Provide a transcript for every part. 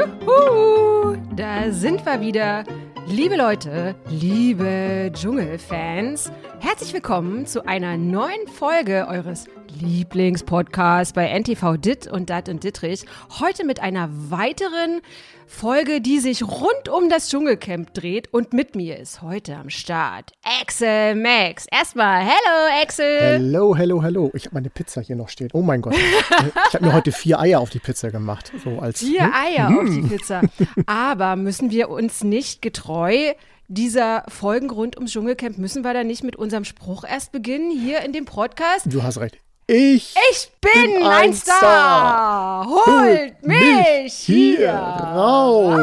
Juhu, da sind wir wieder. Liebe Leute, liebe Dschungelfans, herzlich willkommen zu einer neuen Folge eures Lieblingspodcasts bei NTV Dit und Dat und Dittrich. Heute mit einer weiteren Folge, die sich rund um das Dschungelcamp dreht und mit mir ist heute am Start Axel Max. Erstmal, hello Axel. Hello, hello, hello. Ich habe meine Pizza hier noch stehen. Oh mein Gott. ich habe mir heute vier Eier auf die Pizza gemacht. So als, vier hm? Eier hm. auf die Pizza. Aber müssen wir uns nicht getreu dieser Folgen rund ums Dschungelcamp, müssen wir da nicht mit unserem Spruch erst beginnen hier in dem Podcast? Du hast recht. Ich, ich bin, bin ein Star. Star. Holt mich hier raus.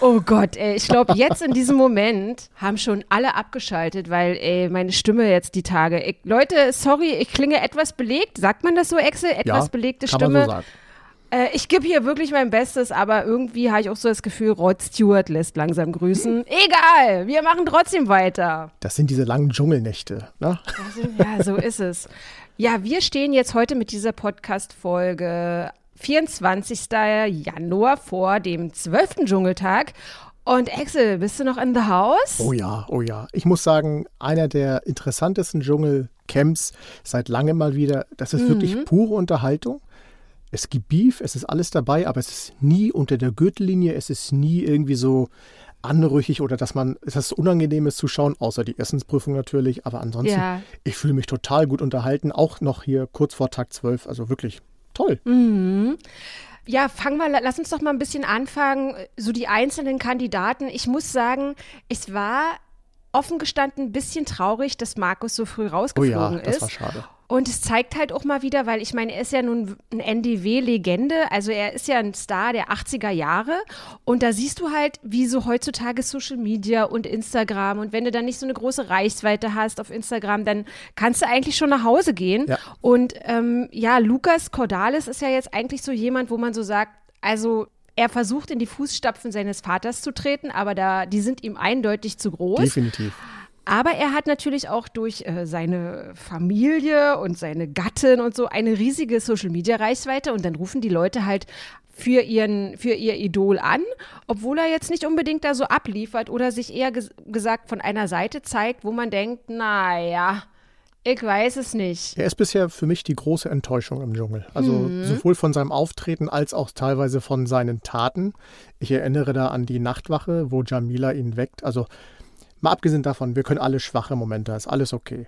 Oh Gott, ey, ich glaube, jetzt in diesem Moment haben schon alle abgeschaltet, weil ey, meine Stimme jetzt die Tage. Ich, Leute, sorry, ich klinge etwas belegt. Sagt man das so, Excel? Etwas ja, belegte Stimme. So. Äh, ich gebe hier wirklich mein Bestes, aber irgendwie habe ich auch so das Gefühl, Rod Stewart lässt langsam grüßen. Egal, wir machen trotzdem weiter. Das sind diese langen Dschungelnächte, ne? Also, ja, so ist es. Ja, wir stehen jetzt heute mit dieser Podcast-Folge 24. Januar vor dem 12. Dschungeltag. Und Axel, bist du noch in the house? Oh ja, oh ja. Ich muss sagen, einer der interessantesten Dschungelcamps seit langem mal wieder. Das ist mhm. wirklich pure Unterhaltung. Es gibt Beef, es ist alles dabei, aber es ist nie unter der Gürtellinie, es ist nie irgendwie so anrüchig oder dass man, es ist unangenehmes zu schauen, außer die Essensprüfung natürlich, aber ansonsten, ja. ich fühle mich total gut unterhalten, auch noch hier kurz vor Tag 12, also wirklich toll. Mhm. Ja, fangen wir, lass uns doch mal ein bisschen anfangen, so die einzelnen Kandidaten. Ich muss sagen, es war offen gestanden ein bisschen traurig, dass Markus so früh rausgeflogen oh ja, das ist. War schade. Und es zeigt halt auch mal wieder, weil ich meine, er ist ja nun ein NDW-Legende, also er ist ja ein Star der 80er Jahre. Und da siehst du halt, wie so heutzutage Social Media und Instagram. Und wenn du dann nicht so eine große Reichweite hast auf Instagram, dann kannst du eigentlich schon nach Hause gehen. Ja. Und ähm, ja, Lukas Cordalis ist ja jetzt eigentlich so jemand, wo man so sagt, also er versucht in die Fußstapfen seines Vaters zu treten, aber da, die sind ihm eindeutig zu groß. Definitiv. Aber er hat natürlich auch durch äh, seine Familie und seine Gattin und so eine riesige Social-Media-Reichweite und dann rufen die Leute halt für, ihren, für ihr Idol an, obwohl er jetzt nicht unbedingt da so abliefert oder sich eher ges gesagt von einer Seite zeigt, wo man denkt, naja, ich weiß es nicht. Er ist bisher für mich die große Enttäuschung im Dschungel. Also mhm. sowohl von seinem Auftreten als auch teilweise von seinen Taten. Ich erinnere da an die Nachtwache, wo Jamila ihn weckt. Also Mal abgesehen davon, wir können alle schwache Momente, ist alles okay.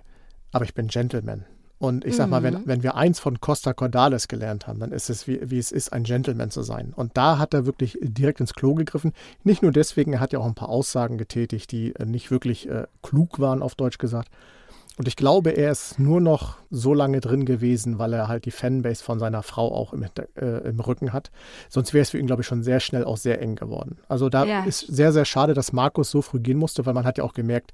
Aber ich bin Gentleman. Und ich sag mal, wenn, mhm. wenn wir eins von Costa Cordalis gelernt haben, dann ist es, wie, wie es ist, ein Gentleman zu sein. Und da hat er wirklich direkt ins Klo gegriffen. Nicht nur deswegen, er hat ja auch ein paar Aussagen getätigt, die äh, nicht wirklich äh, klug waren, auf Deutsch gesagt. Und ich glaube, er ist nur noch so lange drin gewesen, weil er halt die Fanbase von seiner Frau auch im, äh, im Rücken hat. Sonst wäre es für ihn, glaube ich, schon sehr schnell auch sehr eng geworden. Also da ja. ist sehr, sehr schade, dass Markus so früh gehen musste, weil man hat ja auch gemerkt,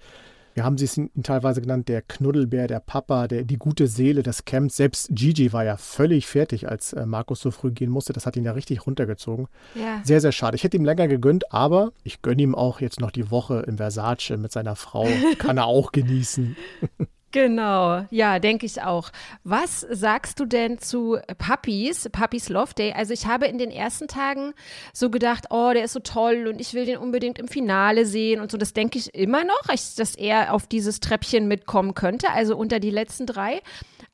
wir haben sie es ihn teilweise genannt, der Knuddelbär, der Papa, der, die gute Seele des Camps. Selbst Gigi war ja völlig fertig, als äh, Markus so früh gehen musste. Das hat ihn ja richtig runtergezogen. Ja. Sehr, sehr schade. Ich hätte ihm länger gegönnt, aber ich gönne ihm auch jetzt noch die Woche im Versace mit seiner Frau. Kann er auch genießen. Genau, ja, denke ich auch. Was sagst du denn zu Puppies, Puppies Love Day? Also ich habe in den ersten Tagen so gedacht, oh, der ist so toll und ich will den unbedingt im Finale sehen und so. Das denke ich immer noch, dass er auf dieses Treppchen mitkommen könnte, also unter die letzten drei.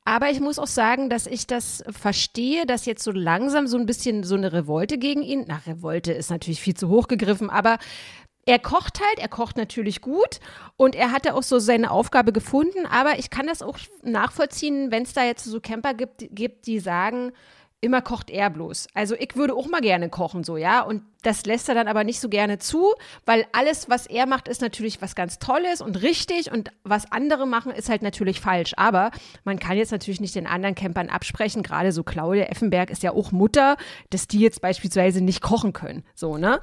Aber ich muss auch sagen, dass ich das verstehe, dass jetzt so langsam so ein bisschen so eine Revolte gegen ihn, na, Revolte ist natürlich viel zu hoch gegriffen, aber er kocht halt, er kocht natürlich gut und er hatte auch so seine Aufgabe gefunden, aber ich kann das auch nachvollziehen, wenn es da jetzt so Camper gibt, gibt, die sagen, immer kocht er bloß. Also ich würde auch mal gerne kochen, so, ja. Und das lässt er dann aber nicht so gerne zu, weil alles, was er macht, ist natürlich was ganz Tolles und richtig und was andere machen, ist halt natürlich falsch. Aber man kann jetzt natürlich nicht den anderen Campern absprechen, gerade so Claudia Effenberg ist ja auch Mutter, dass die jetzt beispielsweise nicht kochen können, so, ne?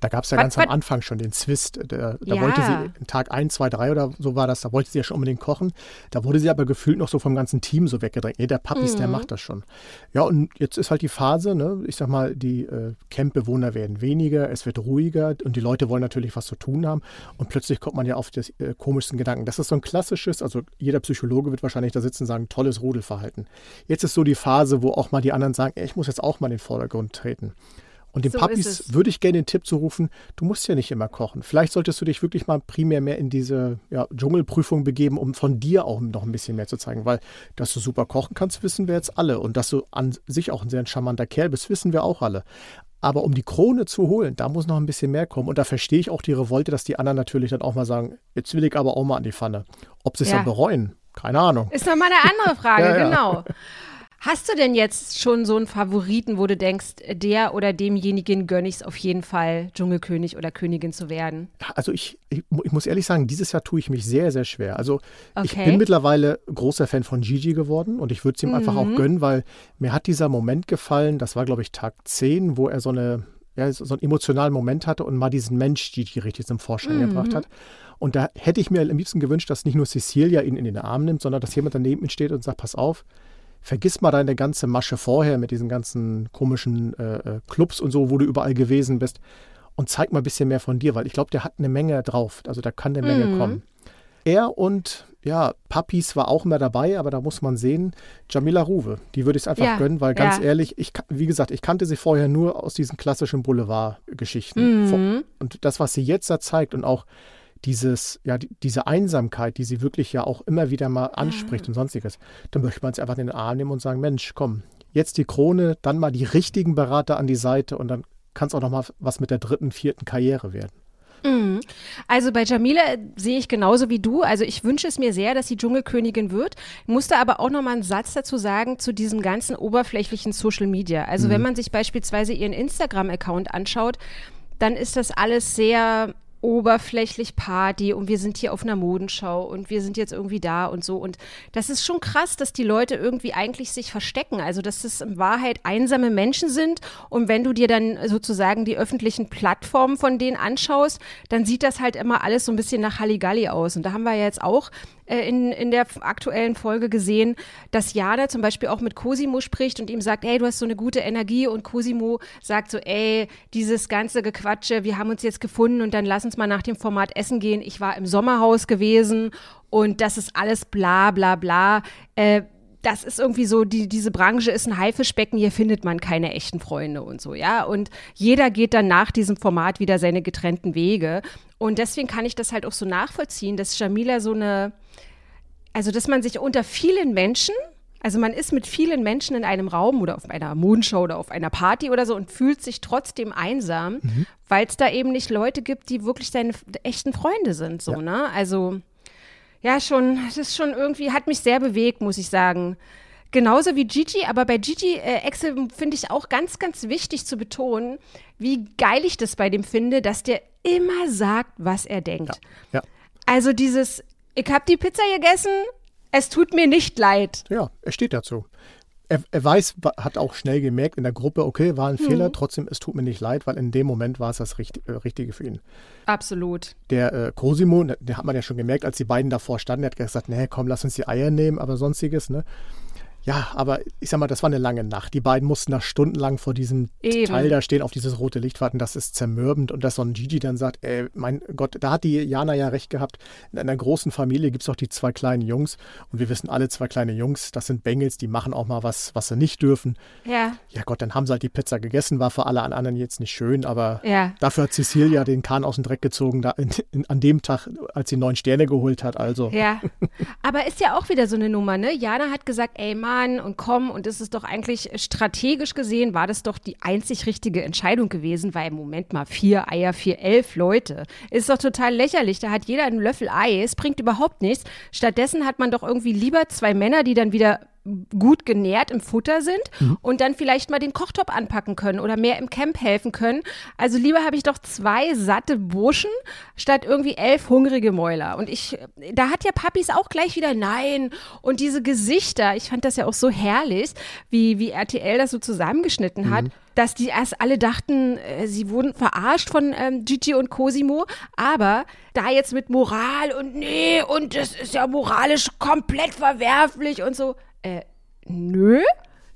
Da gab es ja was, ganz was? am Anfang schon den Zwist. Da, da ja. wollte sie Tag 1, 2, 3 oder so war das, da wollte sie ja schon unbedingt kochen. Da wurde sie aber gefühlt noch so vom ganzen Team so weggedrängt. Nee, der Papis, mhm. der macht das schon. Ja, und jetzt ist halt die Phase, ne? ich sag mal, die äh, Campbewohner werden weniger, es wird ruhiger und die Leute wollen natürlich was zu tun haben. Und plötzlich kommt man ja auf das äh, komischsten Gedanken. Das ist so ein klassisches, also jeder Psychologe wird wahrscheinlich da sitzen und sagen, tolles Rudelverhalten. Jetzt ist so die Phase, wo auch mal die anderen sagen, ey, ich muss jetzt auch mal in den Vordergrund treten. Und den so Papis würde ich gerne den Tipp zurufen, du musst ja nicht immer kochen. Vielleicht solltest du dich wirklich mal primär mehr in diese ja, Dschungelprüfung begeben, um von dir auch noch ein bisschen mehr zu zeigen. Weil, dass du super kochen kannst, wissen wir jetzt alle. Und dass du an sich auch ein sehr charmanter Kerl bist, wissen wir auch alle. Aber um die Krone zu holen, da muss noch ein bisschen mehr kommen. Und da verstehe ich auch die Revolte, dass die anderen natürlich dann auch mal sagen, jetzt will ich aber auch mal an die Pfanne. Ob sie es ja. dann bereuen, keine Ahnung. Ist nochmal eine andere Frage, ja. genau. Hast du denn jetzt schon so einen Favoriten, wo du denkst, der oder demjenigen gönne ich es auf jeden Fall, Dschungelkönig oder Königin zu werden? Also ich, ich, ich, muss ehrlich sagen, dieses Jahr tue ich mich sehr, sehr schwer. Also okay. ich bin mittlerweile großer Fan von Gigi geworden und ich würde es ihm mhm. einfach auch mhm. gönnen, weil mir hat dieser Moment gefallen, das war glaube ich Tag 10, wo er so eine ja, so einen emotionalen Moment hatte und mal diesen Mensch Gigi richtig zum Vorschein mhm. gebracht hat. Und da hätte ich mir am liebsten gewünscht, dass nicht nur Cecilia ihn in den Arm nimmt, sondern dass jemand daneben steht und sagt, pass auf, vergiss mal deine ganze Masche vorher mit diesen ganzen komischen äh, äh, Clubs und so, wo du überall gewesen bist und zeig mal ein bisschen mehr von dir, weil ich glaube, der hat eine Menge drauf. Also da kann eine Menge mhm. kommen. Er und ja, Papis war auch immer dabei, aber da muss man sehen, Jamila Ruwe, die würde ich es einfach ja, gönnen, weil ganz ja. ehrlich, ich, wie gesagt, ich kannte sie vorher nur aus diesen klassischen Boulevard-Geschichten. Mhm. Und das, was sie jetzt da zeigt und auch dieses, ja, diese Einsamkeit, die sie wirklich ja auch immer wieder mal anspricht ja. und sonstiges, dann möchte man sie einfach in den Arm nehmen und sagen, Mensch, komm, jetzt die Krone, dann mal die richtigen Berater an die Seite und dann kann es auch noch mal was mit der dritten, vierten Karriere werden. Mhm. Also bei Jamila sehe ich genauso wie du. Also ich wünsche es mir sehr, dass sie Dschungelkönigin wird. Ich musste aber auch noch mal einen Satz dazu sagen zu diesem ganzen oberflächlichen Social Media. Also mhm. wenn man sich beispielsweise ihren Instagram-Account anschaut, dann ist das alles sehr oberflächlich Party und wir sind hier auf einer Modenschau und wir sind jetzt irgendwie da und so. Und das ist schon krass, dass die Leute irgendwie eigentlich sich verstecken. Also, dass es in Wahrheit einsame Menschen sind. Und wenn du dir dann sozusagen die öffentlichen Plattformen von denen anschaust, dann sieht das halt immer alles so ein bisschen nach Halligalli aus. Und da haben wir jetzt auch äh, in, in der aktuellen Folge gesehen, dass Jana zum Beispiel auch mit Cosimo spricht und ihm sagt, ey, du hast so eine gute Energie und Cosimo sagt so, ey, dieses ganze Gequatsche, wir haben uns jetzt gefunden und dann lass uns mal nach dem Format essen gehen. Ich war im Sommerhaus gewesen und das ist alles bla bla bla. Äh, das ist irgendwie so, die, diese Branche ist ein Haifischbecken, hier findet man keine echten Freunde und so, ja. Und jeder geht dann nach diesem Format wieder seine getrennten Wege. Und deswegen kann ich das halt auch so nachvollziehen, dass Jamila so eine, also dass man sich unter vielen Menschen, also man ist mit vielen Menschen in einem Raum oder auf einer Moonshot oder auf einer Party oder so und fühlt sich trotzdem einsam, mhm. weil es da eben nicht Leute gibt, die wirklich seine echten Freunde sind, so, ja. ne? Also ja, schon, das ist schon irgendwie, hat mich sehr bewegt, muss ich sagen. Genauso wie Gigi, aber bei Gigi äh, Excel finde ich auch ganz, ganz wichtig zu betonen, wie geil ich das bei dem finde, dass der immer sagt, was er denkt. Ja. ja. Also dieses, ich habe die Pizza gegessen, es tut mir nicht leid. Ja, er steht dazu er, er, weiß, hat auch schnell gemerkt in der Gruppe, okay, war ein mhm. Fehler, trotzdem, es tut mir nicht leid, weil in dem Moment war es das Richt, äh, Richtige für ihn. Absolut. Der äh, Cosimo, der hat man ja schon gemerkt, als die beiden davor standen, der hat gesagt, nee, komm, lass uns die Eier nehmen, aber sonstiges, ne? Ja, aber ich sag mal, das war eine lange Nacht. Die beiden mussten da stundenlang vor diesem Eben. Teil da stehen, auf dieses rote Licht warten. Das ist zermürbend. Und dass so ein Gigi dann sagt, ey, mein Gott, da hat die Jana ja recht gehabt. In einer großen Familie gibt es auch die zwei kleinen Jungs. Und wir wissen alle, zwei kleine Jungs, das sind Bengels, die machen auch mal was, was sie nicht dürfen. Ja. Ja Gott, dann haben sie halt die Pizza gegessen. War für alle anderen jetzt nicht schön, aber ja. dafür hat Cecilia den Kahn aus dem Dreck gezogen, da in, in, an dem Tag, als sie neun Sterne geholt hat. Also. Ja. Aber ist ja auch wieder so eine Nummer, ne? Jana hat gesagt, ey Mann, und komm, und es ist doch eigentlich strategisch gesehen, war das doch die einzig richtige Entscheidung gewesen, weil im Moment mal vier Eier, vier, elf Leute. Ist doch total lächerlich. Da hat jeder einen Löffel Ei. Es bringt überhaupt nichts. Stattdessen hat man doch irgendwie lieber zwei Männer, die dann wieder gut genährt im Futter sind mhm. und dann vielleicht mal den Kochtopf anpacken können oder mehr im Camp helfen können. Also lieber habe ich doch zwei satte Burschen statt irgendwie elf hungrige Mäuler. Und ich, da hat ja Papis auch gleich wieder Nein. Und diese Gesichter, ich fand das ja auch so herrlich, wie, wie RTL das so zusammengeschnitten hat. Mhm dass die erst alle dachten, äh, sie wurden verarscht von ähm, Gigi und Cosimo, aber da jetzt mit Moral und nee, und das ist ja moralisch komplett verwerflich und so, äh, nö.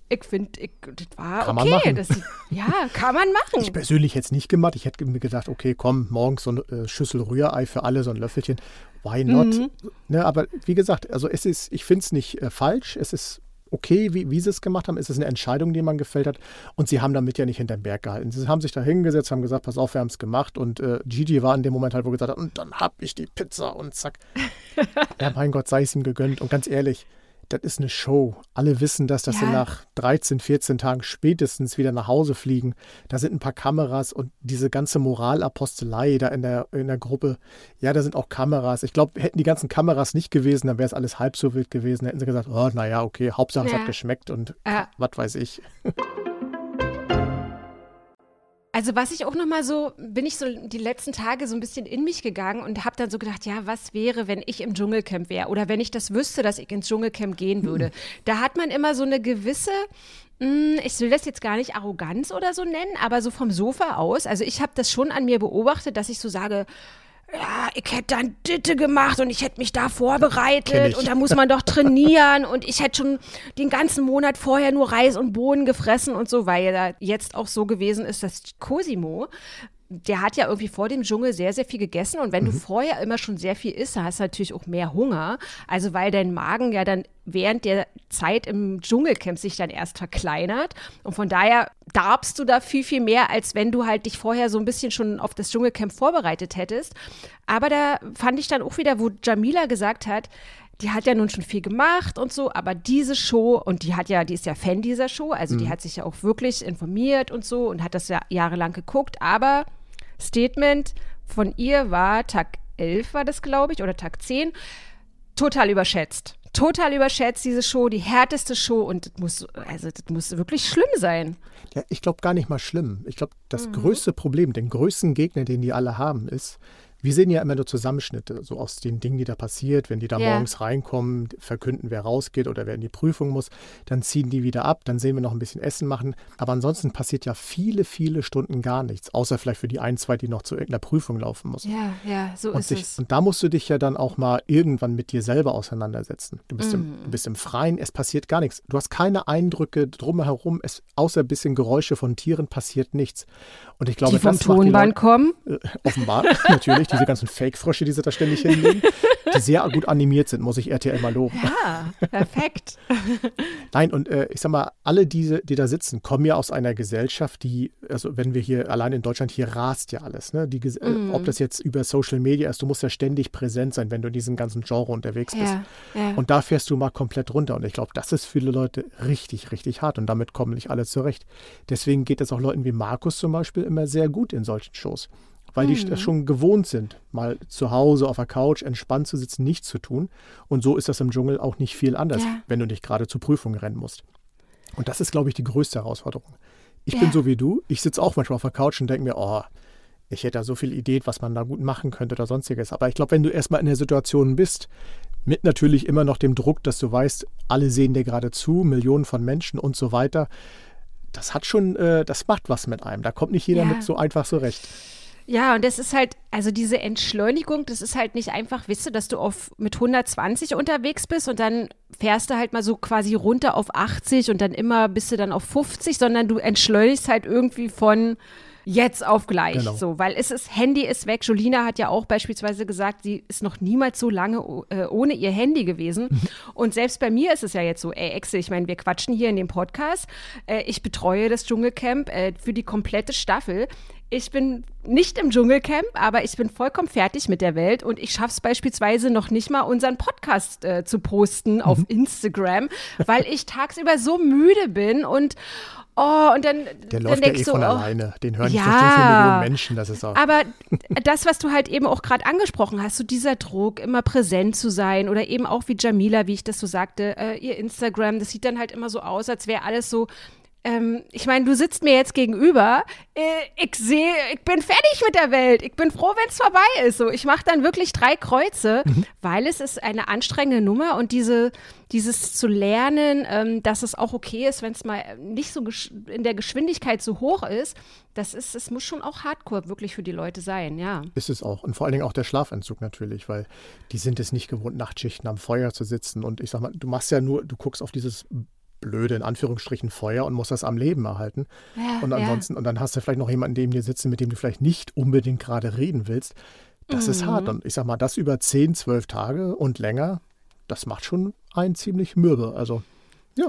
Ich finde, das war kann okay. Das, ja, kann man machen. Ich persönlich hätte es nicht gemacht. Ich hätte mir gedacht, okay, komm, morgens so eine äh, Schüssel Rührei für alle, so ein Löffelchen. Why not? Mhm. Ne, aber wie gesagt, also es ist, ich finde es nicht äh, falsch. Es ist okay, wie, wie sie es gemacht haben. Es ist eine Entscheidung, die man gefällt hat. Und sie haben damit ja nicht hinterm Berg gehalten. Sie haben sich da hingesetzt, haben gesagt, pass auf, wir haben es gemacht. Und äh, Gigi war in dem Moment halt, wo gesagt hat, und dann hab ich die Pizza und zack. ja, mein Gott, sei es ihm gegönnt. Und ganz ehrlich, das ist eine Show. Alle wissen das, dass ja. sie nach 13, 14 Tagen spätestens wieder nach Hause fliegen. Da sind ein paar Kameras und diese ganze Moralapostelei da in der, in der Gruppe. Ja, da sind auch Kameras. Ich glaube, hätten die ganzen Kameras nicht gewesen, dann wäre es alles halb so wild gewesen. Hätten sie gesagt, oh, naja, okay, Hauptsache ja. es hat geschmeckt und ja. was weiß ich. Also was ich auch noch mal so, bin ich so die letzten Tage so ein bisschen in mich gegangen und habe dann so gedacht, ja, was wäre, wenn ich im Dschungelcamp wäre oder wenn ich das wüsste, dass ich ins Dschungelcamp gehen würde. Mhm. Da hat man immer so eine gewisse, mh, hm, ich will das jetzt gar nicht Arroganz oder so nennen, aber so vom Sofa aus. Also ich habe das schon an mir beobachtet, dass ich so sage, ja, ich hätte dann Ditte gemacht und ich hätte mich da vorbereitet und da muss man doch trainieren und ich hätte schon den ganzen Monat vorher nur Reis und Bohnen gefressen und so, weil jetzt auch so gewesen ist, dass Cosimo der hat ja irgendwie vor dem Dschungel sehr, sehr viel gegessen. Und wenn mhm. du vorher immer schon sehr viel isst, dann hast du natürlich auch mehr Hunger. Also weil dein Magen ja dann während der Zeit im Dschungelcamp sich dann erst verkleinert. Und von daher darbst du da viel, viel mehr, als wenn du halt dich vorher so ein bisschen schon auf das Dschungelcamp vorbereitet hättest. Aber da fand ich dann auch wieder, wo Jamila gesagt hat, die hat ja nun schon viel gemacht und so, aber diese Show, und die hat ja, die ist ja Fan dieser Show, also mhm. die hat sich ja auch wirklich informiert und so und hat das ja jahrelang geguckt, aber Statement von ihr war Tag 11 war das, glaube ich, oder Tag 10, total überschätzt. Total überschätzt, diese Show, die härteste Show und das muss, also das muss wirklich schlimm sein. Ja, ich glaube gar nicht mal schlimm. Ich glaube, das mhm. größte Problem, den größten Gegner, den die alle haben, ist, wir sehen ja immer nur Zusammenschnitte, so aus den Dingen, die da passiert. Wenn die da yeah. morgens reinkommen, verkünden, wer rausgeht oder wer in die Prüfung muss, dann ziehen die wieder ab, dann sehen wir noch ein bisschen Essen machen. Aber ansonsten passiert ja viele, viele Stunden gar nichts, außer vielleicht für die ein, zwei, die noch zu irgendeiner Prüfung laufen müssen. Ja, ja, so und ist sich, es. Und da musst du dich ja dann auch mal irgendwann mit dir selber auseinandersetzen. Du bist, mm. im, du bist im Freien, es passiert gar nichts. Du hast keine Eindrücke drumherum, es, außer ein bisschen Geräusche von Tieren passiert nichts. Und ich glaube, die vom Tonband kommen? Äh, offenbar, natürlich, diese ganzen Fake-Frösche, die sie da ständig hinlegen, die sehr gut animiert sind, muss ich RTL mal loben. Ja, perfekt. Nein, und äh, ich sag mal, alle diese, die da sitzen, kommen ja aus einer Gesellschaft, die, also wenn wir hier allein in Deutschland, hier rast ja alles. Ne? Die, mm. Ob das jetzt über Social Media ist, du musst ja ständig präsent sein, wenn du in diesem ganzen Genre unterwegs bist. Ja, ja. Und da fährst du mal komplett runter. Und ich glaube, das ist für viele Leute richtig, richtig hart. Und damit kommen nicht alle zurecht. Deswegen geht es auch Leuten wie Markus zum Beispiel immer sehr gut in solchen Shows. Weil mhm. die das schon gewohnt sind, mal zu Hause auf der Couch entspannt zu sitzen, nichts zu tun. Und so ist das im Dschungel auch nicht viel anders, ja. wenn du nicht gerade zur Prüfung rennen musst. Und das ist, glaube ich, die größte Herausforderung. Ich ja. bin so wie du. Ich sitze auch manchmal auf der Couch und denke mir, oh, ich hätte da so viel Ideen, was man da gut machen könnte oder sonstiges. Aber ich glaube, wenn du erstmal in der Situation bist, mit natürlich immer noch dem Druck, dass du weißt, alle sehen dir gerade zu, Millionen von Menschen und so weiter, das hat schon, äh, das macht was mit einem. Da kommt nicht jeder ja. mit so einfach so recht. Ja, und das ist halt, also diese Entschleunigung, das ist halt nicht einfach, wisst du, dass du auf mit 120 unterwegs bist und dann fährst du halt mal so quasi runter auf 80 und dann immer bist du dann auf 50, sondern du entschleunigst halt irgendwie von jetzt auf gleich. Genau. So, weil es ist, Handy ist weg. Jolina hat ja auch beispielsweise gesagt, sie ist noch niemals so lange äh, ohne ihr Handy gewesen. Mhm. Und selbst bei mir ist es ja jetzt so, ey, Exe, ich meine, wir quatschen hier in dem Podcast. Äh, ich betreue das Dschungelcamp äh, für die komplette Staffel. Ich bin nicht im Dschungelcamp, aber ich bin vollkommen fertig mit der Welt und ich schaffe es beispielsweise noch nicht mal, unseren Podcast äh, zu posten auf mhm. Instagram, weil ich tagsüber so müde bin und Oh, und dann. Der dann läuft ja eh so, von oh, alleine. Den hören Ja. nicht so viele Millionen Menschen. Das ist auch. Aber das, was du halt eben auch gerade angesprochen hast, so dieser Druck, immer präsent zu sein oder eben auch wie Jamila, wie ich das so sagte, äh, ihr Instagram, das sieht dann halt immer so aus, als wäre alles so. Ähm, ich meine, du sitzt mir jetzt gegenüber. Äh, ich sehe, ich bin fertig mit der Welt. Ich bin froh, wenn es vorbei ist. So, ich mache dann wirklich drei Kreuze, weil es ist eine anstrengende Nummer und diese, dieses zu lernen, ähm, dass es auch okay ist, wenn es mal nicht so in der Geschwindigkeit so hoch ist, das ist, es muss schon auch Hardcore wirklich für die Leute sein, ja. Ist es auch. Und vor allen Dingen auch der Schlafentzug natürlich, weil die sind es nicht gewohnt, Nachtschichten am Feuer zu sitzen. Und ich sag mal, du machst ja nur, du guckst auf dieses blöde, in Anführungsstrichen, Feuer und musst das am Leben erhalten. Ja, Und ansonsten, und dann hast du vielleicht noch jemanden neben dir sitzen, mit dem du vielleicht nicht unbedingt gerade reden willst. Das ist hart. Und ich sag mal, das über 10, 12 Tage und länger, das macht schon einen ziemlich mürbe. Also, ja.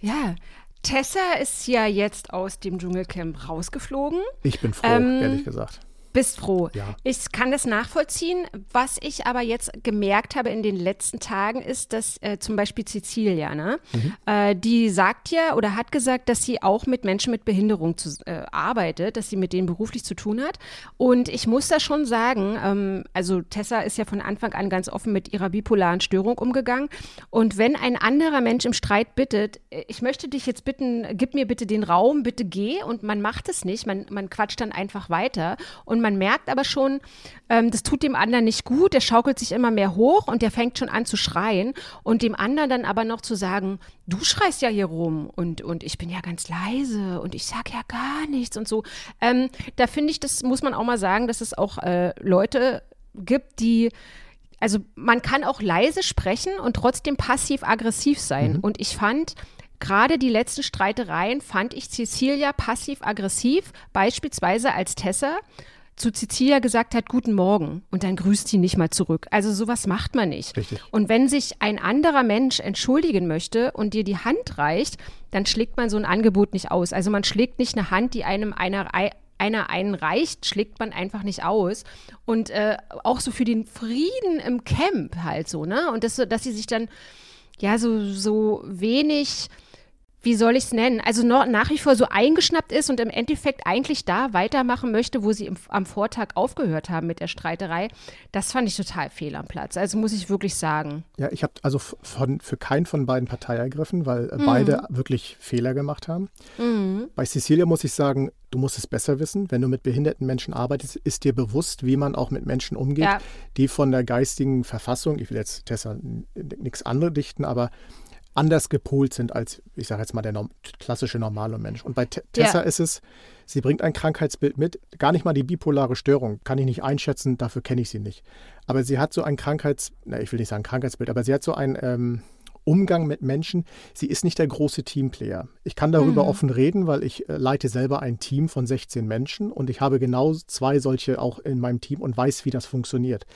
Ja. Tessa ist ja jetzt aus dem Dschungelcamp rausgeflogen. Ich bin froh, Ähm, ehrlich gesagt. Bist froh. Ja. Ich kann das nachvollziehen. Was ich aber jetzt gemerkt habe in den letzten Tagen ist, dass äh, zum Beispiel Cecilia, ne, Mhm. äh, die sagt ja oder hat gesagt, dass sie auch mit Menschen mit Behinderung zu, äh, arbeitet, dass sie mit denen beruflich zu tun hat. Und ich muss da schon sagen, ähm, also Tessa ist ja von Anfang an ganz offen mit ihrer bipolaren Störung umgegangen. Und wenn ein anderer Mensch im Streit bittet, äh, ich möchte dich jetzt bitten, gib mir bitte den Raum, bitte geh, und man macht es nicht, man, man quatscht dann einfach weiter. Und man merkt aber schon, ähm, das tut dem anderen nicht gut, der schaukelt sich immer mehr hoch und der fängt schon an zu schreien. Und dem anderen dann aber noch zu sagen, du schreist ja hier rum und, und ich bin ja ganz leise und ich sag ja gar nichts und so. Ähm, da finde ich, das muss man auch mal sagen, dass es auch äh, Leute gibt, die also man kann auch leise sprechen und trotzdem passiv-aggressiv sein. Und ich fand, gerade die letzten Streitereien fand ich Cecilia passiv-aggressiv, beispielsweise als Tessa zu Cecilia gesagt hat, guten Morgen und dann grüßt sie nicht mal zurück. Also sowas macht man nicht. Richtig. Und wenn sich ein anderer Mensch entschuldigen möchte und dir die Hand reicht, dann schlägt man so ein Angebot nicht aus. Also man schlägt nicht eine Hand, die einem einer einer einen reicht, schlägt man einfach nicht aus. Und äh, auch so für den Frieden im Camp halt so, ne? Und das, dass sie sich dann ja so, so wenig, wie soll ich es nennen, also noch, nach wie vor so eingeschnappt ist und im Endeffekt eigentlich da weitermachen möchte, wo sie im, am Vortag aufgehört haben mit der Streiterei. Das fand ich total fehl am Platz. Also muss ich wirklich sagen. Ja, ich habe also von, für keinen von beiden Partei ergriffen, weil Mhm. äh, beide wirklich Fehler gemacht haben. Bei Cecilia muss ich sagen, du musst es besser wissen. Wenn du mit behinderten Menschen arbeitest, ist dir bewusst, wie man auch mit Menschen umgeht, Ja. die von der geistigen Verfassung, ich will jetzt Tessa nichts anderes dichten, aber anders gepolt sind als, ich sage jetzt mal, der norm klassische normale Mensch. Und bei Te Tessa Ja. ist es, sie bringt ein Krankheitsbild mit, gar nicht mal die bipolare Störung, kann ich nicht einschätzen, dafür kenne ich sie nicht. Aber sie hat so ein Krankheits, na, ich will nicht sagen Krankheitsbild, aber sie hat so ein ähm, Umgang mit Menschen. Sie ist nicht der große Teamplayer. Ich kann darüber offen reden, weil ich äh, leite selber ein Team von 16 Menschen und ich habe genau zwei solche auch in meinem Team und weiß, wie das funktioniert.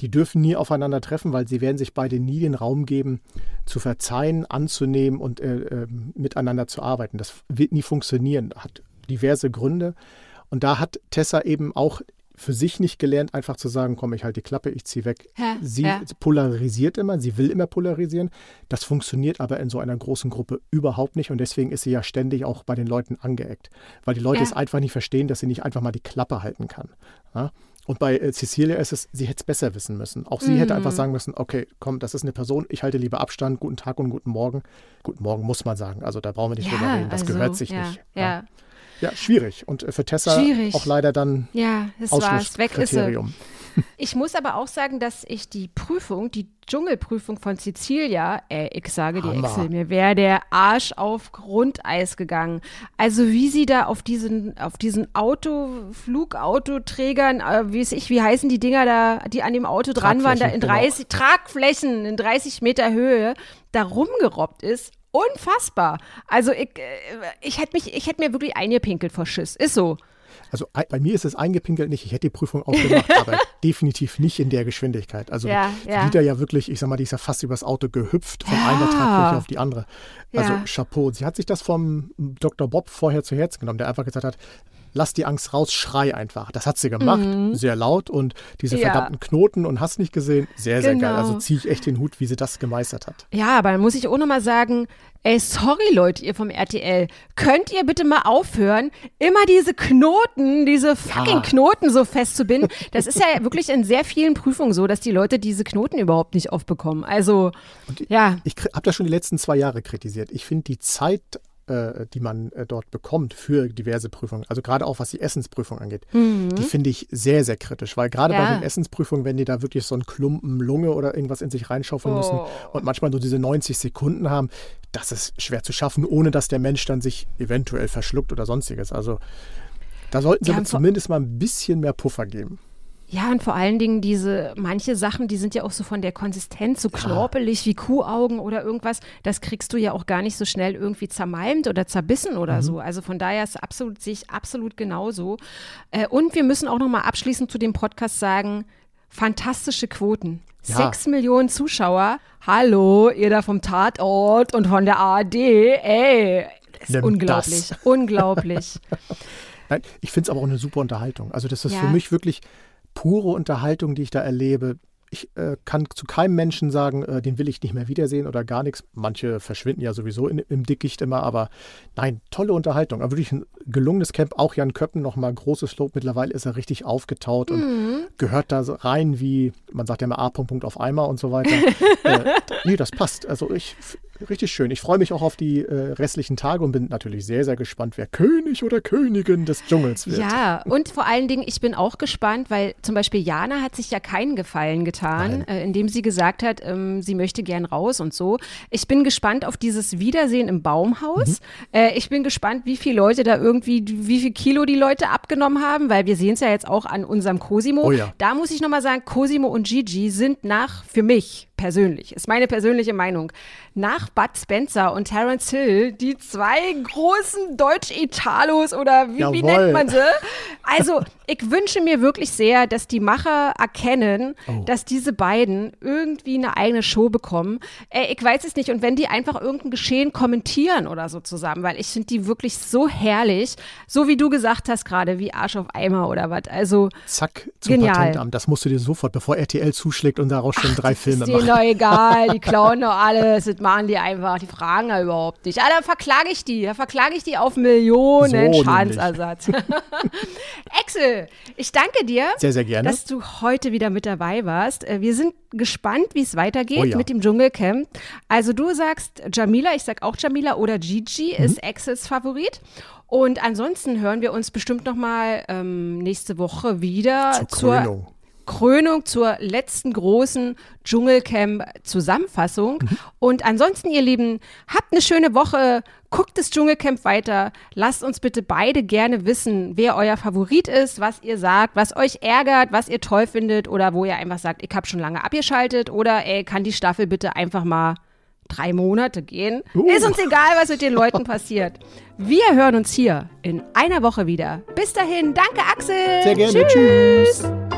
Die dürfen nie aufeinander treffen, weil sie werden sich beide nie den Raum geben, zu verzeihen, anzunehmen und äh, äh, miteinander zu arbeiten. Das wird nie funktionieren, hat diverse Gründe. Und da hat Tessa eben auch für sich nicht gelernt, einfach zu sagen, komm, ich halte die Klappe, ich ziehe weg. Ja, sie ja. polarisiert immer, sie will immer polarisieren. Das funktioniert aber in so einer großen Gruppe überhaupt nicht und deswegen ist sie ja ständig auch bei den Leuten angeeckt, weil die Leute Ja. es einfach nicht verstehen, dass sie nicht einfach mal die Klappe halten kann. Und bei äh, Cecilia ist es, sie hätte es besser wissen müssen. Auch sie hätte Mhm. einfach sagen müssen, okay, komm, das ist eine Person, ich halte lieber Abstand, guten Tag und guten Morgen. Guten Morgen muss man sagen, also da brauchen wir nicht drüber reden, das also, gehört sich nicht. Ja, ja, schwierig. Und äh, für Tessa Schwierig. auch leider dann ja, das war's. Weg ist sie. Ich muss aber auch sagen, dass ich die Prüfung, die Dschungelprüfung von Cecilia, äh, ich sage dir. Excel, mir wäre der Arsch auf Grundeis gegangen. Also wie sie da auf diesen, auf diesen Auto, Flugautoträgern, äh, wie weiß ich, wie heißen die Dinger da, die an dem Auto dran waren, da in Tragflächen, genau. 30 Tragflächen, in 30 Meter Höhe, da rumgerobbt ist. Unfassbar. Also ich, äh, ich hätte mich, ich hätte mir wirklich eingepinkelt vor Schiss. Ist so. Also ei- bei mir ist es eingepinkelt nicht. Ich hätte die Prüfung auch gemacht, aber definitiv nicht in der Geschwindigkeit. Also Ja, ja. wieder ja wirklich, ich sag mal, die ist ja fast übers Auto gehüpft von Ja. einer Tragfläche auf die andere. Also Ja. Chapeau. Sie hat sich das vom Dr. Bob vorher zu Herzen genommen, der einfach gesagt hat, lass die Angst raus, schrei einfach. Das hat sie gemacht, Mhm. sehr laut und diese Ja. verdammten Knoten und hast nicht gesehen, sehr, sehr geil. Genau. Also ziehe ich echt den Hut, wie sie das gemeistert hat. Ja, aber dann muss ich auch nochmal sagen, ey, sorry Leute, ihr vom RTL, könnt ihr bitte mal aufhören, immer diese Knoten, diese fucking Ja. Knoten so festzubinden? Das ist ja wirklich in sehr vielen Prüfungen so, dass die Leute diese Knoten überhaupt nicht aufbekommen. Also, ja, Ich habe das schon die letzten zwei Jahre kritisiert. Ich finde die Zeit, äh, die man äh, dort bekommt für diverse Prüfungen, also gerade auch was die Essensprüfung angeht, die finde ich sehr, sehr kritisch, weil gerade bei Mhm. Ja. den Essensprüfungen, wenn die da wirklich so einen Klumpen Lunge oder irgendwas in sich reinschaufeln müssen Oh. und manchmal nur diese 90 Sekunden haben, das ist schwer zu schaffen, ohne dass der Mensch dann sich eventuell verschluckt oder sonstiges. Also da sollten sie Ja, zumindest mal ein bisschen mehr Puffer geben. Ja, und vor allen Dingen diese, manche Sachen, die sind ja auch so von der Konsistenz so knorpelig wie Kuhaugen oder irgendwas. Das kriegst du ja auch gar nicht so schnell irgendwie zermalmt oder zerbissen oder Mhm. so. Also von daher ist absolut, sehe ich absolut genauso. Äh, und wir müssen auch noch mal abschließend zu dem Podcast sagen, fantastische Quoten. Ja. Sechs Millionen Zuschauer. Hallo, ihr da vom Tatort und von der ARD. Ey, das ist Nimm unglaublich. das. Unglaublich. Nein, ich finde es aber auch eine super Unterhaltung. Also das ist Ja. für mich wirklich pure Unterhaltung, die ich da erlebe. Ich äh, kann zu keinem Menschen sagen, äh, den will ich nicht mehr wiedersehen oder gar nichts. Manche verschwinden ja sowieso in, im Dickicht immer, aber nein, tolle Unterhaltung. Aber wirklich ein gelungenes Camp. Auch Jan Köppen nochmal großes Lob. Mittlerweile ist er richtig aufgetaut und Mhm. gehört da rein wie, man sagt ja immer A. Punkt, Punkt auf Eimer und so weiter. äh, nee, das passt. Also ich, richtig schön. Ich freue mich auch auf die äh, restlichen Tage und bin natürlich sehr, sehr gespannt, wer König oder Königin des Dschungels wird. Ja, und vor allen Dingen, ich bin auch gespannt, weil zum Beispiel Jana hat sich ja keinen Gefallen getan, äh, indem sie gesagt hat, ähm, sie möchte gern raus und so. Ich bin gespannt auf dieses Wiedersehen im Baumhaus. Mhm. Äh, ich bin gespannt, wie viele Leute da irgendwie, wie viel Kilo die Leute abgenommen haben, weil wir sehen es ja jetzt auch an unserem Cosimo. Oh ja. Da muss ich nochmal sagen, Cosimo und Gigi sind nach, für mich persönlich, ist meine persönliche Meinung, nach Bud Spencer und Terence Hill die zwei großen Deutsch-Italos oder wie, wie nennt man sie? Also, ich wünsche mir wirklich sehr, dass die Macher erkennen, Oh. dass diese beiden irgendwie eine eigene Show bekommen. Äh, ich weiß es nicht. Und wenn die einfach irgendein Geschehen kommentieren oder so zusammen, weil ich finde die wirklich so herrlich, so wie du gesagt hast gerade, wie Arsch auf Eimer oder was. Also, Zack, zum Genial. Patentamt. Das musst du dir sofort, bevor RTL zuschlägt und daraus schon drei Filme ist denen macht. doch egal, die klauen doch alles, das machen die einfach, die fragen ja überhaupt nicht. Ah, dann verklage ich die, dann verklage ich die auf Millionen So. Schadensersatz. Ich danke dir, Sehr, sehr gerne. dass du heute wieder mit dabei warst. Äh, Wir sind gespannt, wie es weitergeht Oh ja. mit dem Dschungelcamp. Also du sagst Jamila, ich sag auch Jamila oder Gigi Mhm. ist Axels Favorit. Und ansonsten hören wir uns bestimmt noch mal ähm, nächste Woche wieder Zur zur Krönung. Zur letzten großen Dschungelcamp-Zusammenfassung. Und ansonsten, ihr Lieben, habt eine schöne Woche. Guckt das Dschungelcamp weiter. Lasst uns bitte beide gerne wissen, wer euer Favorit ist, was ihr sagt, was euch ärgert, was ihr toll findet oder wo ihr einfach sagt, ich habe schon lange abgeschaltet oder ey, kann die Staffel bitte einfach mal drei Monate gehen. Uh. Ist uns egal, was mit den Leuten passiert. Wir hören uns hier in einer Woche wieder. Bis dahin, danke Axel. Sehr gerne. Tschüss. Tschüss.